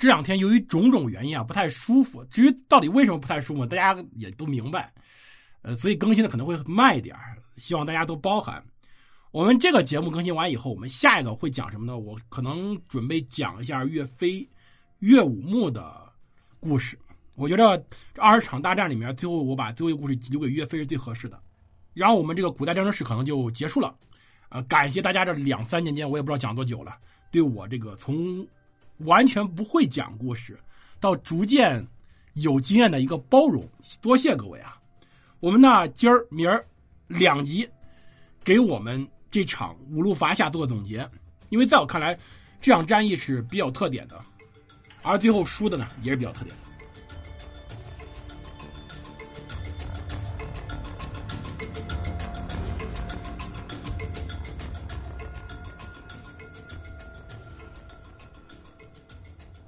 这两天由于种种原因啊，不太舒服。至于到底为什么不太舒服，大家也都明白。呃，所以更新的可能会慢一点希望大家都包涵。我们这个节目更新完以后，我们下一个会讲什么呢？我可能准备讲一下岳飞、岳武穆的故事。我觉得这二十场大战里面，最后我把最后一个故事留给岳飞是最合适的。然后我们这个古代战争史可能就结束了。呃，感谢大家这两三年间，我也不知道讲多久了，对我这个从完全不会讲故事到逐渐有经验的一个包容，多谢各位啊！我们那今儿明儿两集给我们这场五路伐夏做个总结，因为在我看来，这场战役是比较特点的，而最后输的呢也是比较特点的。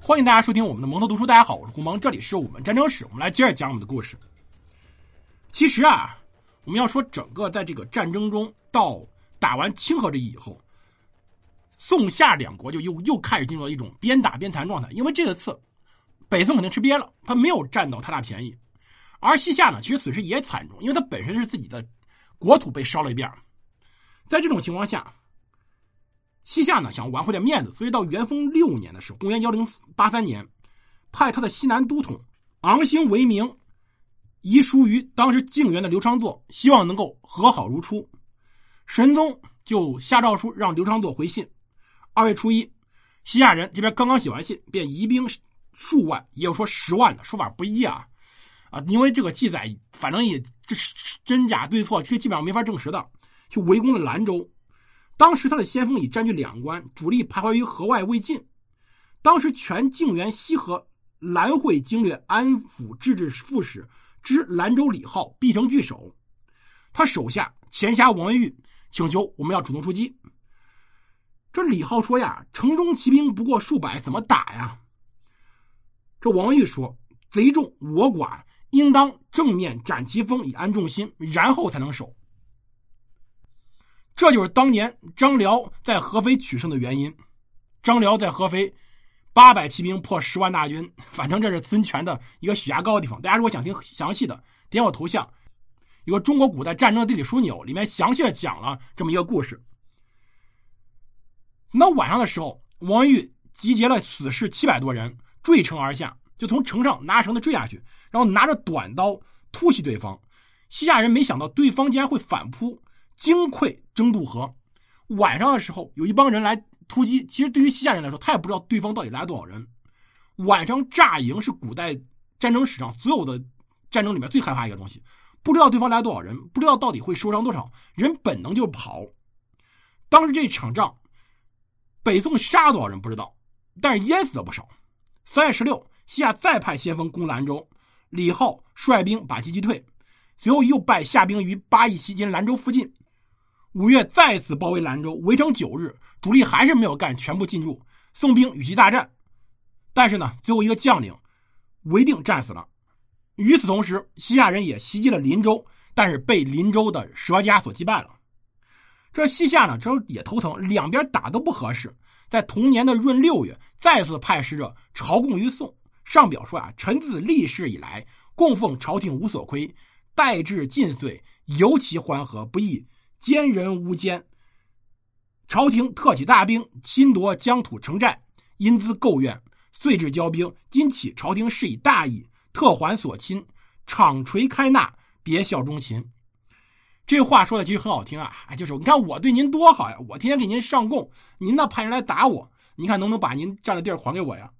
欢迎大家收听我们的蒙头读书。大家好，我是胡蒙，这里是我们战争史。我们来接着讲我们的故事。其实啊，我们要说整个在这个战争中，到打完清河这役以后，宋夏两国就又又开始进入了一种边打边谈状态。因为这次北宋肯定吃瘪了，他没有占到太大便宜，而西夏呢，其实损失也惨重，因为他本身是自己的国土被烧了一遍。在这种情况下。西夏呢想挽回点面子，所以到元丰六年的时候，公元幺零八三年，派他的西南都统昂兴为明遗书于当时靖元的刘昌祚，希望能够和好如初。神宗就下诏书让刘昌祚回信。二月初一，西夏人这边刚刚写完信，便移兵数万，也有说十万的说法不一啊啊！因为这个记载，反正也这是真假对错，这基本上没法证实的，就围攻了兰州。当时他的先锋已占据两关，主力徘徊于河外未进。当时全靖原西河兰会经略安抚制置副使知兰州李浩必成据守，他手下前辖王文玉请求我们要主动出击。这李浩说呀：“城中骑兵不过数百，怎么打呀？”这王文玉说：“贼众我寡，应当正面斩其锋，以安众心，然后才能守。”这就是当年张辽在合肥取胜的原因。张辽在合肥，八百骑兵破十万大军，反正这是孙权的一个血压高的地方。大家如果想听详细的，点我头像，有个《中国古代战争地理枢纽》，里面详细的讲了这么一个故事。那晚上的时候，王玉集结了死士七百多人，坠城而下，就从城上拿绳子坠下去，然后拿着短刀突袭对方。西夏人没想到对方竟然会反扑。惊溃争渡河，晚上的时候有一帮人来突击。其实对于西夏人来说，他也不知道对方到底来了多少人。晚上炸营是古代战争史上所有的战争里面最害怕一个东西，不知道对方来了多少人，不知道到底会受伤多少人，本能就跑。当时这场仗，北宋杀了多少人不知道，但是淹死了不少。三月十六，西夏再派先锋攻兰州，李浩率兵把其击退，随后又败夏兵于八邑西，金兰州附近。五月再次包围兰州，围城九日，主力还是没有干全部进驻。宋兵与其大战，但是呢，最后一个将领韦定战死了。与此同时，西夏人也袭击了林州，但是被林州的佘家所击败了。这西夏呢，这也头疼，两边打都不合适。在同年的闰六月，再次派使者朝贡于宋，上表说啊：“臣自立世以来，供奉朝廷无所亏，待至近岁，尤其欢和，不易。”奸人无奸，朝廷特起大兵侵夺疆土城寨，因资构怨，遂至交兵。今起朝廷是以大义，特还所侵，敞垂开纳，别效忠秦。这话说的其实很好听啊，哎就是你看我对您多好呀，我天天给您上贡，您呢派人来打我，你看能不能把您占的地儿还给我呀？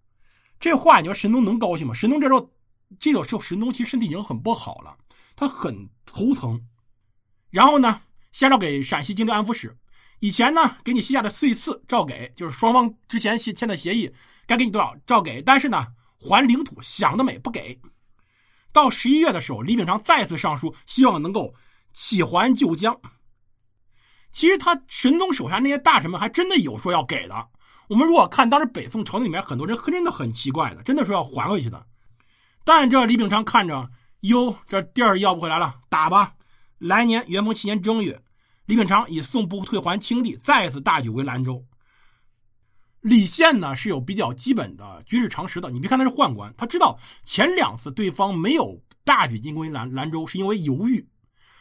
这话你说神农能高兴吗？神农这时候，这个时候神农其实身体已经很不好了，他很头疼，然后呢？下诏给陕西经略安抚使，以前呢给你西夏的岁次照给，就是双方之前签签的协议，该给你多少照给，但是呢还领土想得美不给。到十一月的时候，李秉常再次上书，希望能够起还旧疆。其实他神宗手下那些大臣们还真的有说要给的。我们如果看当时北宋朝廷里面很多人真的很奇怪的，真的说要还回去的。但这李秉常看着，哟，这地儿要不回来了，打吧。来年元丰七年正月，李秉常以宋部退还清地，再次大举围兰州。李宪呢是有比较基本的军事常识的。你别看他是宦官，他知道前两次对方没有大举进攻兰兰州，是因为犹豫。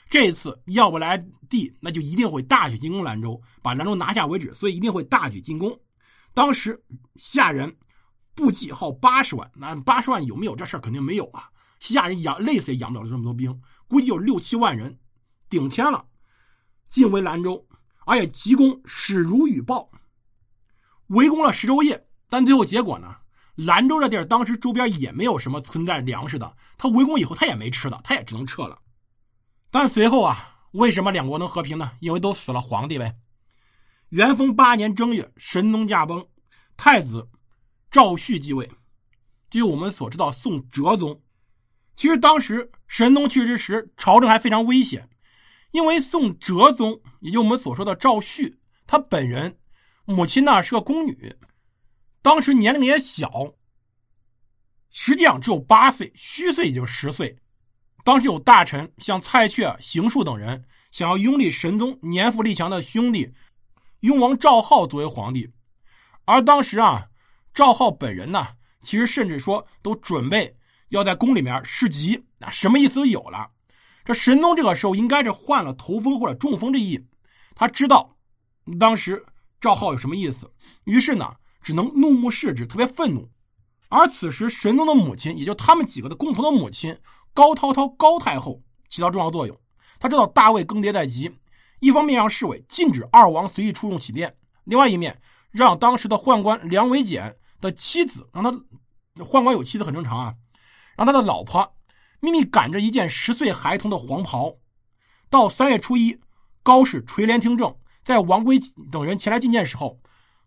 这一次要不来地，那就一定会大举进攻兰州，把兰州拿下为止。所以一定会大举进攻。当时夏人部计号八十万，那八十万有没有这事儿？肯定没有啊。西夏人养累死也养不了这么多兵，估计有六七万人，顶天了，进围兰州，而且急攻始如雨暴。围攻了十昼夜，但最后结果呢？兰州这地儿当时周边也没有什么存在粮食的，他围攻以后他也没吃的，他也只能撤了。但随后啊，为什么两国能和平呢？因为都死了皇帝呗。元丰八年正月，神宗驾崩，太子赵煦继位，据我们所知道宋哲宗。其实当时神宗去世时，朝政还非常危险，因为宋哲宗，也就我们所说的赵煦，他本人。母亲呢是个宫女，当时年龄也小，实际上只有八岁，虚岁也就十岁。当时有大臣像蔡确、邢恕等人想要拥立神宗年富力强的兄弟雍王赵浩作为皇帝，而当时啊，赵浩本人呢，其实甚至说都准备要在宫里面侍疾，啊，什么意思都有了。这神宗这个时候应该是患了头风或者中风之意，他知道当时。赵浩有什么意思？于是呢，只能怒目视之，特别愤怒。而此时，神宗的母亲，也就他们几个的共同的母亲高涛涛高太后起到重要作用。他知道大位更迭在即，一方面让侍卫禁止二王随意出入起殿，另外一面让当时的宦官梁维简的妻子，让他宦官有妻子很正常啊，让他的老婆秘密赶着一件十岁孩童的黄袍，到三月初一，高氏垂帘听政。在王圭等人前来觐见时候，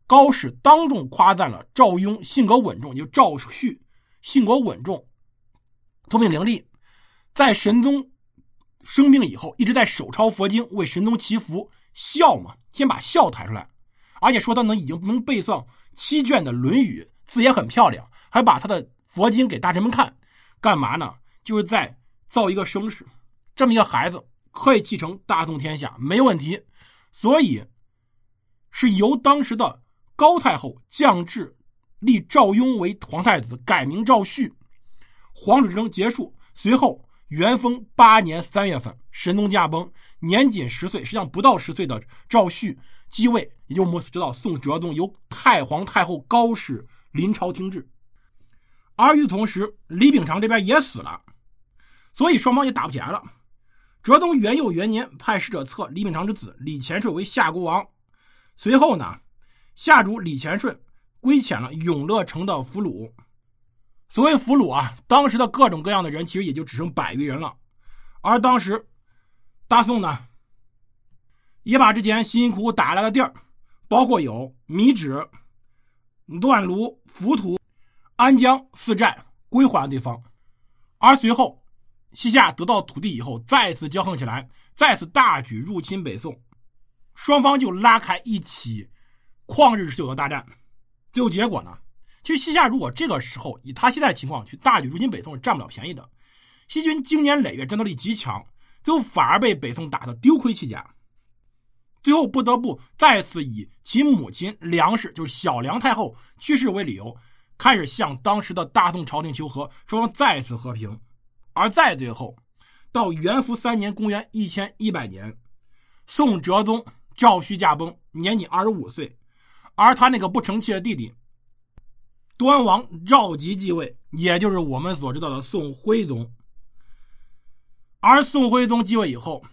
高氏当众夸赞了赵雍性格稳重，就赵煦性格稳重，聪明伶俐，在神宗生病以后，一直在手抄佛经为神宗祈福孝嘛，先把孝抬出来，而且说他能已经能背诵七卷的《论语》，字也很漂亮，还把他的佛经给大臣们看，干嘛呢？就是在造一个声势，这么一个孩子可以继承大宋天下，没问题。所以，是由当时的高太后降制，立赵雍为皇太子，改名赵煦。皇室之争结束，随后元丰八年三月份，神宗驾崩，年仅十岁，实际上不到十岁的赵煦继位，也就我们知道宋哲宗由太皇太后高氏临朝听制。而与此同时，李秉常这边也死了，所以双方也打不起来了。哲宗元佑元年，派使者册李秉常之子李乾顺为夏国王。随后呢，夏主李乾顺归遣了永乐城的俘虏。所谓俘虏啊，当时的各种各样的人，其实也就只剩百余人了。而当时大宋呢，也把之前辛辛苦苦打来的地儿，包括有米脂、段卢、浮屠、安江四寨归还了对方。而随后。西夏得到土地以后，再次骄横起来，再次大举入侵北宋，双方就拉开一起旷日持久的大战。最后结果呢？其实西夏如果这个时候以他现在情况去大举入侵北宋，是占不了便宜的。西军经年累月，战斗力极强，最后反而被北宋打得丢盔弃甲，最后不得不再次以其母亲梁氏，就是小梁太后去世为理由，开始向当时的大宋朝廷求和，双方再次和平。而在最后，到元符三年（公元一千一百年），宋哲宗赵煦驾崩，年仅二十五岁，而他那个不成器的弟弟端王赵佶继位，也就是我们所知道的宋徽宗。而宋徽宗继位以后，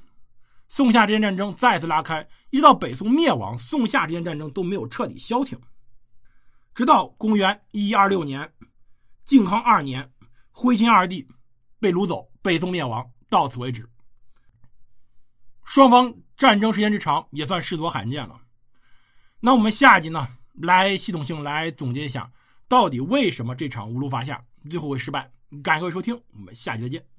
宋夏之间战争再次拉开，一直到北宋灭亡，宋夏之间战争都没有彻底消停，直到公元一一二六年，靖康二年，徽钦二帝。被掳走，被宋灭亡，到此为止。双方战争时间之长，也算世所罕见了。那我们下集呢，来系统性来总结一下，到底为什么这场无路伐下最后会失败？感谢各位收听，我们下期再见。